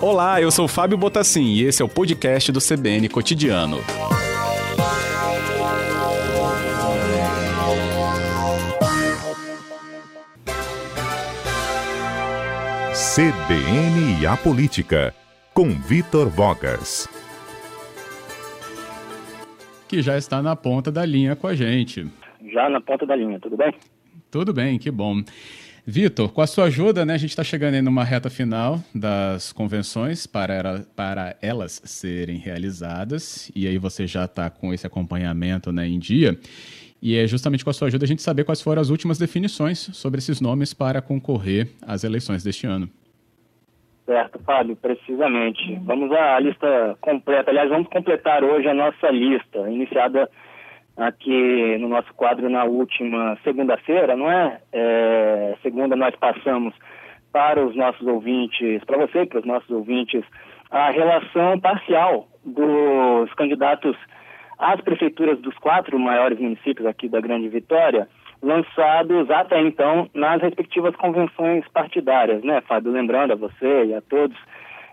Olá, eu sou Fábio Botassin e esse é o podcast do CBN Cotidiano. CBN e a Política, com Vitor Vogas. Que já está na ponta da linha com a gente. Já na ponta da linha, tudo bem? Tudo bem, que bom. Vitor, com a sua ajuda, né, a gente está chegando aí numa reta final das convenções para, era, para elas serem realizadas, e aí você já está com esse acompanhamento né, em dia. E é justamente com a sua ajuda a gente saber quais foram as últimas definições sobre esses nomes para concorrer às eleições deste ano. Certo, Fábio, precisamente. Vamos à lista completa. Aliás, vamos completar hoje a nossa lista, iniciada aqui no nosso quadro na última segunda-feira, não é? é? Segunda nós passamos para os nossos ouvintes, para você, para os nossos ouvintes, a relação parcial dos candidatos às prefeituras dos quatro maiores municípios aqui da Grande Vitória, lançados até então nas respectivas convenções partidárias, né, Fábio? Lembrando a você e a todos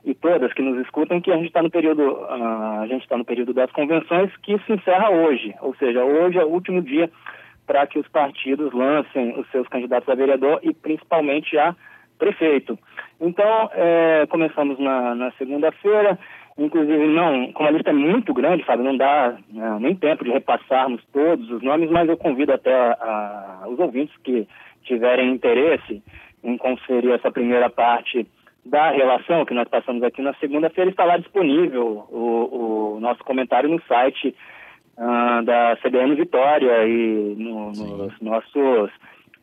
e todas que nos escutam que a gente está no período uh, a gente está no período das convenções que se encerra hoje, ou seja, hoje é o último dia para que os partidos lancem os seus candidatos a vereador e principalmente a prefeito. Então é, começamos na, na segunda-feira, inclusive não, como a lista é muito grande, Fábio, não dá né, nem tempo de repassarmos todos os nomes, mas eu convido até a, a, os ouvintes que tiverem interesse em conferir essa primeira parte da relação que nós passamos aqui na segunda-feira, está lá disponível o, o nosso comentário no site uh, da CBN Vitória e no, nos nossos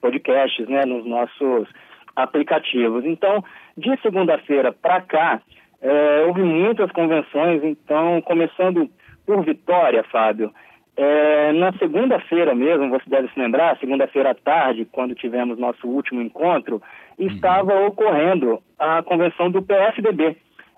podcasts, né, nos nossos aplicativos. Então, de segunda-feira para cá, é, houve muitas convenções, então, começando por Vitória, Fábio, é, na segunda-feira mesmo, você deve se lembrar, segunda-feira à tarde, quando tivemos nosso último encontro, estava uhum. ocorrendo a convenção do PSDB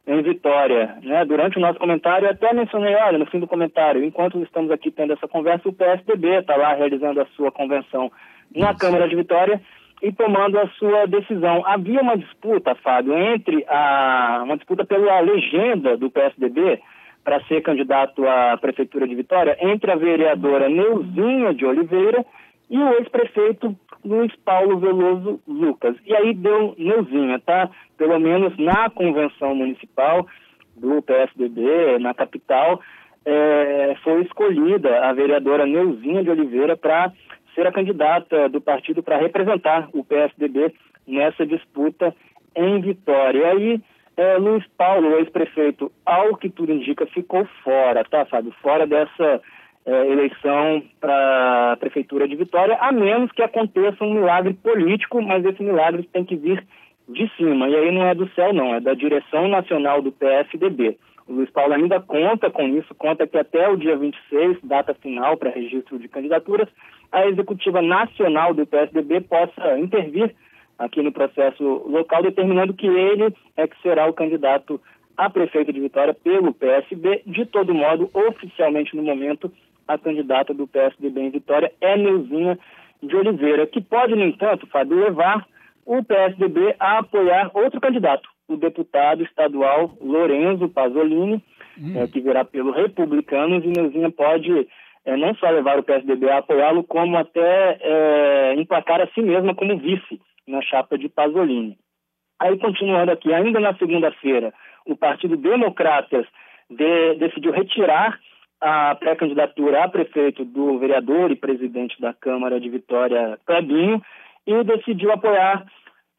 em Vitória. Né? Durante o nosso comentário, até mencionei, olha, no fim do comentário, enquanto estamos aqui tendo essa conversa, o PSDB está lá realizando a sua convenção na Isso. Câmara de Vitória e tomando a sua decisão. Havia uma disputa, Fábio, entre a uma disputa pela legenda do PSDB para ser candidato à prefeitura de Vitória entre a vereadora Neuzinha de Oliveira e o ex-prefeito Luiz Paulo Veloso Lucas. E aí deu Neuzinha, tá? Pelo menos na convenção municipal do PSDB, na capital, é, foi escolhida a vereadora Neuzinha de Oliveira para ser a candidata do partido para representar o PSDB nessa disputa em Vitória. E aí, é, Luiz Paulo, ex-prefeito, ao que tudo indica, ficou fora, tá, Fábio? Fora dessa é, eleição para a Prefeitura de Vitória, a menos que aconteça um milagre político, mas esse milagre tem que vir de cima. E aí não é do céu, não, é da direção nacional do PSDB. O Luiz Paulo ainda conta com isso, conta que até o dia 26, data final para registro de candidaturas, a executiva nacional do PSDB possa intervir aqui no processo local, determinando que ele é que será o candidato a prefeito de Vitória pelo PSB. De todo modo, oficialmente no momento, a candidata do PSDB em Vitória é Neuzinha de Oliveira, que pode, no entanto, Fábio, levar o PSDB a apoiar outro candidato, o deputado estadual Lorenzo Pasolini, hum. é, que virá pelo Republicanos, e Neuzinha pode é, não só levar o PSDB a apoiá-lo, como até é, emplacar a si mesma como vice na chapa de Pasolini. Aí, continuando aqui, ainda na segunda-feira, o Partido Democratas de, decidiu retirar a pré-candidatura a prefeito do vereador e presidente da Câmara de Vitória, Clebinho, e decidiu apoiar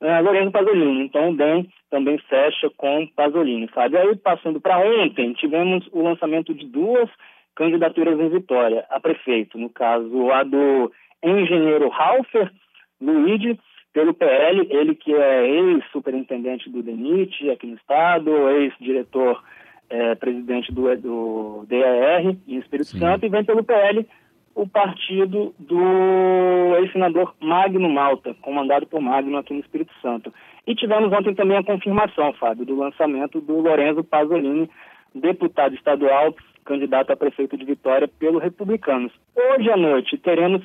uh, Lourenço Pasolini. Então, o DEM também fecha com Pasolini, sabe? Aí, passando para ontem, tivemos o lançamento de duas candidaturas em Vitória a prefeito, no caso, a do engenheiro Ralfer Luigi, pelo PL, ele que é ex-superintendente do DENIT aqui no estado, ex-diretor é, presidente do, do DAR em Espírito Sim. Santo, e vem pelo PL o partido do ex-senador Magno Malta, comandado por Magno aqui no Espírito Santo. E tivemos ontem também a confirmação, Fábio, do lançamento do Lorenzo Pasolini, deputado estadual, candidato a prefeito de Vitória pelo Republicanos. Hoje à noite teremos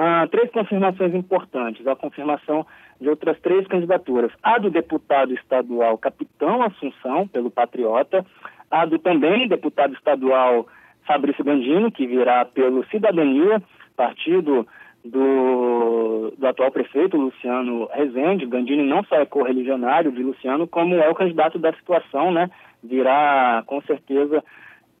ah, três confirmações importantes. A confirmação de outras três candidaturas. A do deputado estadual Capitão Assunção, pelo Patriota. A do também deputado estadual Fabrício Gandini, que virá pelo Cidadania, partido do, do atual prefeito Luciano Rezende. Gandini não só é correligionário de Luciano, como é o candidato da situação, né? Virá, com certeza,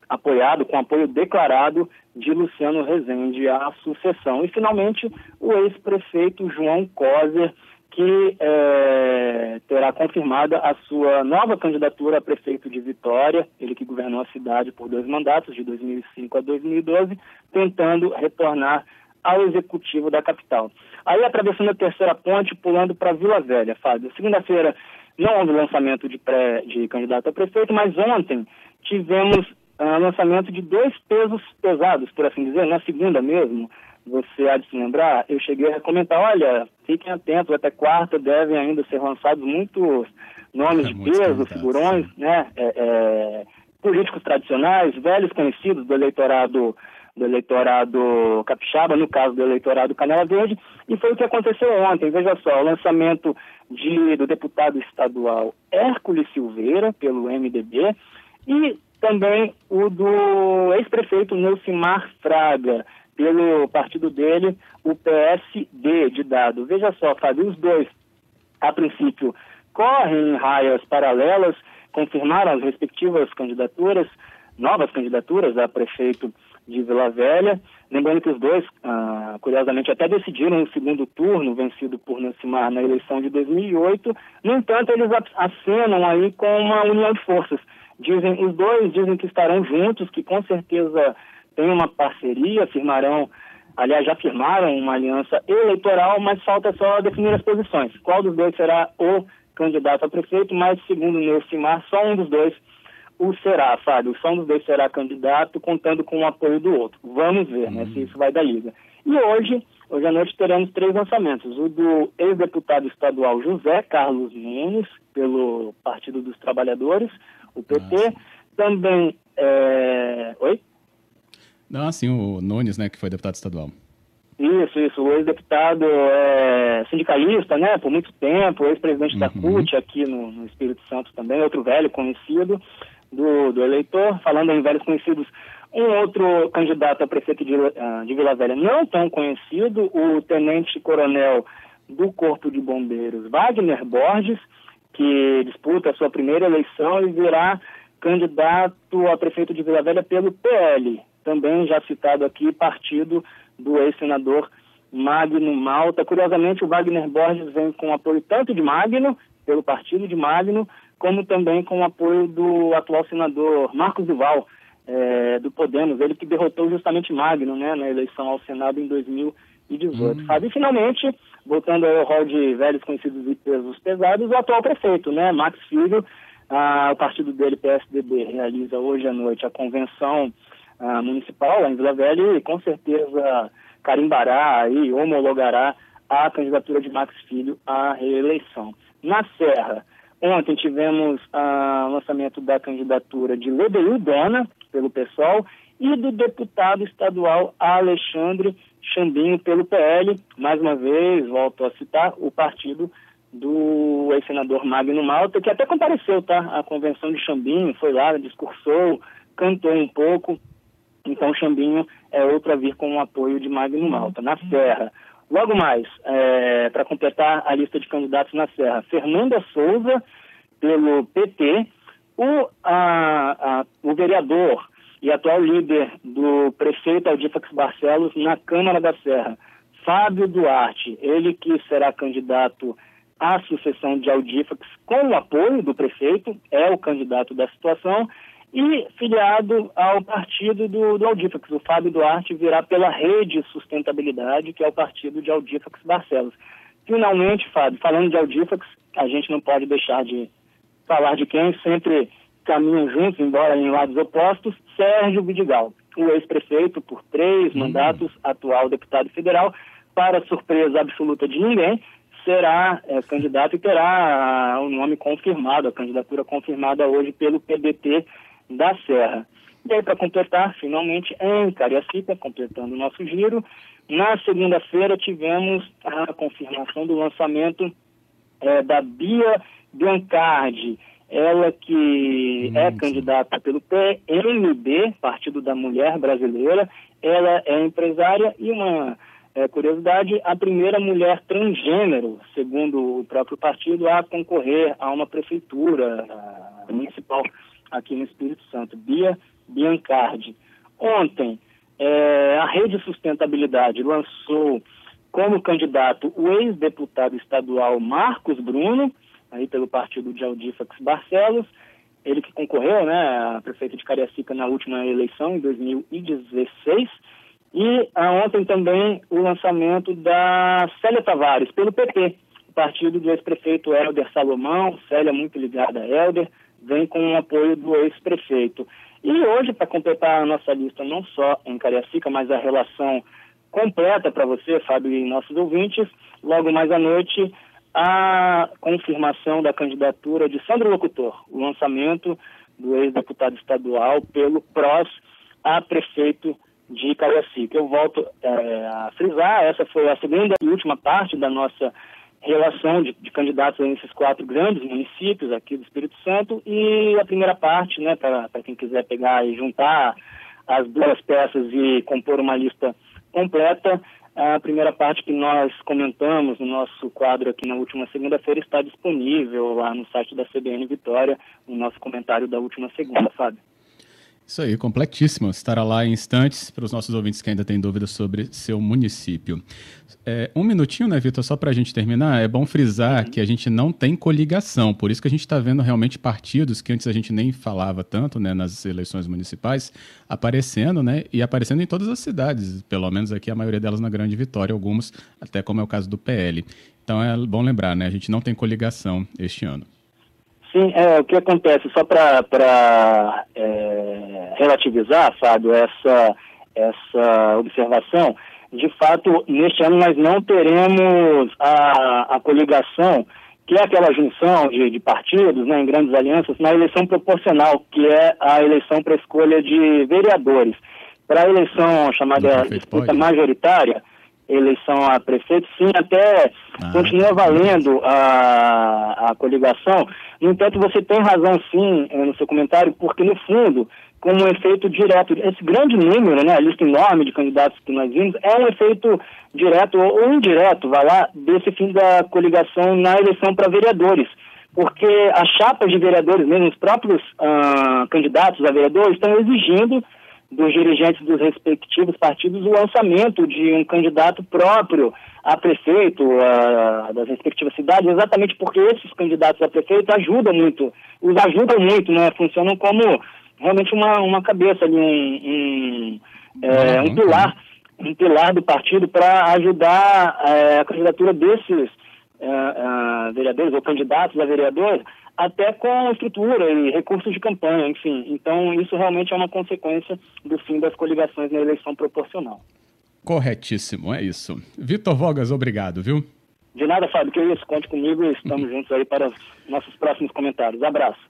apoiado, com apoio declarado de Luciano Rezende à sucessão. E, finalmente, o ex-prefeito João Coser, que é, terá confirmada a sua nova candidatura a prefeito de Vitória, ele que governou a cidade por dois mandatos, de 2005 a 2012, tentando retornar ao executivo da capital. Aí, atravessando a terceira ponte, pulando para Vila Velha, Fábio. Segunda-feira não houve lançamento de, pré, de candidato a prefeito, mas ontem tivemos uh, lançamento de dois pesos pesados, por assim dizer, na segunda mesmo. Você há de se lembrar, eu cheguei a comentar, olha, fiquem atentos, até quarta devem ainda ser lançados muitos nomes é, de peso, figurões, né, é, é, políticos tradicionais, velhos conhecidos do eleitorado do eleitorado capixaba, no caso do eleitorado Canela Verde, e foi o que aconteceu ontem. Veja só, o lançamento de, do deputado estadual Hércules Silveira, pelo MDB, e também o do ex-prefeito Neucimar Fraga, pelo partido dele, o PSD de dado. Veja só, Fábio, os dois, a princípio, correm em raias paralelas, confirmaram as respectivas candidaturas, novas candidaturas a prefeito de Vila Velha. Lembrando que os dois, ah, curiosamente, até decidiram o segundo turno, vencido por Nancimar na eleição de 2008. No entanto, eles acenam aí com uma união de forças. Dizem, os dois dizem que estarão juntos, que com certeza têm uma parceria, firmarão, aliás, já firmaram uma aliança eleitoral, mas falta só definir as posições. Qual dos dois será o candidato a prefeito, mas segundo o Neucimar, só um dos dois o será, Fábio. Só um dos dois será candidato, contando com o apoio do outro. Vamos ver, né, se isso vai dar liga. E hoje, hoje à noite, teremos três lançamentos. O do ex-deputado estadual José Carlos Nunes, pelo Partido dos Trabalhadores, o PT. Nossa. Também. É... Oi? Não, assim, o Nunes, né, que foi deputado estadual. Isso, isso. O ex-deputado é sindicalista, né, por muito tempo, ex-presidente uhum. da CUT aqui no, no, Espírito Santo também, outro velho conhecido do, do eleitor. Falando em velhos conhecidos, um outro candidato a prefeito de, uh, de Vila Velha não tão conhecido, o tenente-coronel do Corpo de Bombeiros, Wagner Borges, que disputa a sua primeira eleição e virá candidato a prefeito de Vila Velha pelo PL, também já citado aqui, partido do ex-senador Magno Malta. Curiosamente, o Wagner Borges vem com apoio tanto de Magno, pelo partido de Magno, como também com apoio do atual senador Marcos Duval, é, do Podemos, ele que derrotou justamente Magno né, na eleição ao Senado em 2018. Hum. E finalmente, voltando ao rol de velhos conhecidos e pesos pesados, o atual prefeito, né, Max Filho, ah, o partido dele, PSDB, realiza hoje à noite a convenção ah, municipal lá em Vila Velha e com certeza carimbará e homologará a candidatura de Max Filho à reeleição. Na Serra, ontem tivemos o ah, lançamento da candidatura de Lebeil Dona, pelo PSOL, e do deputado estadual Alexandre Chambinho, pelo PL. Mais uma vez, volto a citar, o partido do ex-senador Magno Malta, que até compareceu, tá? A convenção de Chambinho, foi lá, discursou, cantou um pouco. Então, Chambinho é outro a vir com o apoio de Magno Malta. Na Serra, logo mais, é, para completar a lista de candidatos na Serra, Fernanda Souza, pelo PT, o, a, a, o vereador e atual líder do prefeito Aldifax Barcelos na Câmara da Serra, Fábio Duarte, ele que será candidato à sucessão de Aldifax com o apoio do prefeito, é o candidato da situação, e filiado ao partido do, do Aldifax. O Fábio Duarte virá pela Rede Sustentabilidade, que é o partido de Aldifax Barcelos. Finalmente, Fábio, falando de Aldifax, a gente não pode deixar de falar de quem sempre caminham juntos, embora em lados opostos, Sérgio Vidigal, o ex-prefeito por três hum. mandatos, atual deputado federal, para surpresa absoluta de ninguém, será é, candidato e terá o nome confirmado, a candidatura confirmada hoje pelo PDT da Serra. E aí, para completar, finalmente, em Cariacica, completando o nosso giro, Na segunda-feira tivemos a confirmação do lançamento é, da Bia Biancardi, ela que é candidata pelo PMB, Partido da Mulher Brasileira, ela é empresária e uma é, curiosidade, a primeira mulher transgênero, segundo o próprio partido, a concorrer a uma prefeitura municipal aqui no Espírito Santo, Bia Biancardi. Ontem, é, a Rede Sustentabilidade lançou como candidato o ex-deputado estadual Marcos Bruno, aí pelo partido de Aldifax Barcelos, ele que concorreu né, a prefeito de Cariacica na última eleição, em 2016. E ah, ontem também o lançamento da Célia Tavares, pelo PT, partido do ex-prefeito Helder Salomão, Célia muito ligada a Helder, vem com o apoio do ex-prefeito. E hoje, para completar a nossa lista, não só em Cariacica, mas a relação completa para você, Fábio, e nossos ouvintes, logo mais à noite, a confirmação da candidatura de Sandro Locutor, o lançamento do ex-deputado estadual pelo PROS a prefeito de Cariacica. Eu volto é, a frisar, essa foi a segunda e última parte da nossa relação de, de candidatos nesses quatro grandes municípios aqui do Espírito Santo e a primeira parte, né, para quem quiser pegar e juntar as duas peças e compor uma lista completa, a primeira parte que nós comentamos no nosso quadro aqui na última segunda-feira está disponível lá no site da CBN Vitória, o nosso comentário da última segunda, Fábio. Isso aí, completíssimo. Estará lá em instantes para os nossos ouvintes que ainda têm dúvidas sobre seu município. É, um minutinho, né, Vitor, só para a gente terminar, é bom frisar uhum. que a gente não tem coligação, por isso que a gente está vendo realmente partidos que antes a gente nem falava tanto né, nas eleições municipais, aparecendo, né, e aparecendo em todas as cidades, pelo menos aqui a maioria delas na Grande Vitória, algumas até como é o caso do PL. Então é bom lembrar, né, a gente não tem coligação este ano. Sim, é, o que acontece, só para é, relativizar, Fábio, essa, essa observação, de fato, neste ano nós não teremos a, a coligação, que é aquela junção de, de partidos né, em grandes alianças, na eleição proporcional, que é a eleição para escolha de vereadores. Para a eleição chamada disputa majoritária, eleição a prefeito, sim, até ah, continua valendo a, a coligação. No entanto, você tem razão, sim, eh, no seu comentário, porque, no fundo, como um efeito direto, esse grande número, né, a lista enorme de candidatos que nós vimos, é um efeito direto ou indireto, vai lá, desse fim da coligação na eleição para vereadores. Porque as chapas de vereadores, mesmo os próprios ah, candidatos a vereadores, estão exigindo dos dirigentes dos respectivos partidos o lançamento de um candidato próprio a prefeito a, das respectivas cidades, exatamente porque esses candidatos a prefeito ajudam muito, os ajudam muito, né? Funcionam como realmente uma, uma cabeça ali, um, um, é, um pilar, um pilar do partido para ajudar é, a candidatura desses é, é, vereadores ou candidatos a vereador até com estrutura e recursos de campanha, enfim. Então, isso realmente é uma consequência do fim das coligações na eleição proporcional. Corretíssimo, é isso. Vitor Vogas, obrigado, viu? De nada, Fábio, que é isso. Conte comigo e estamos juntos aí para os nossos próximos comentários. Abraço.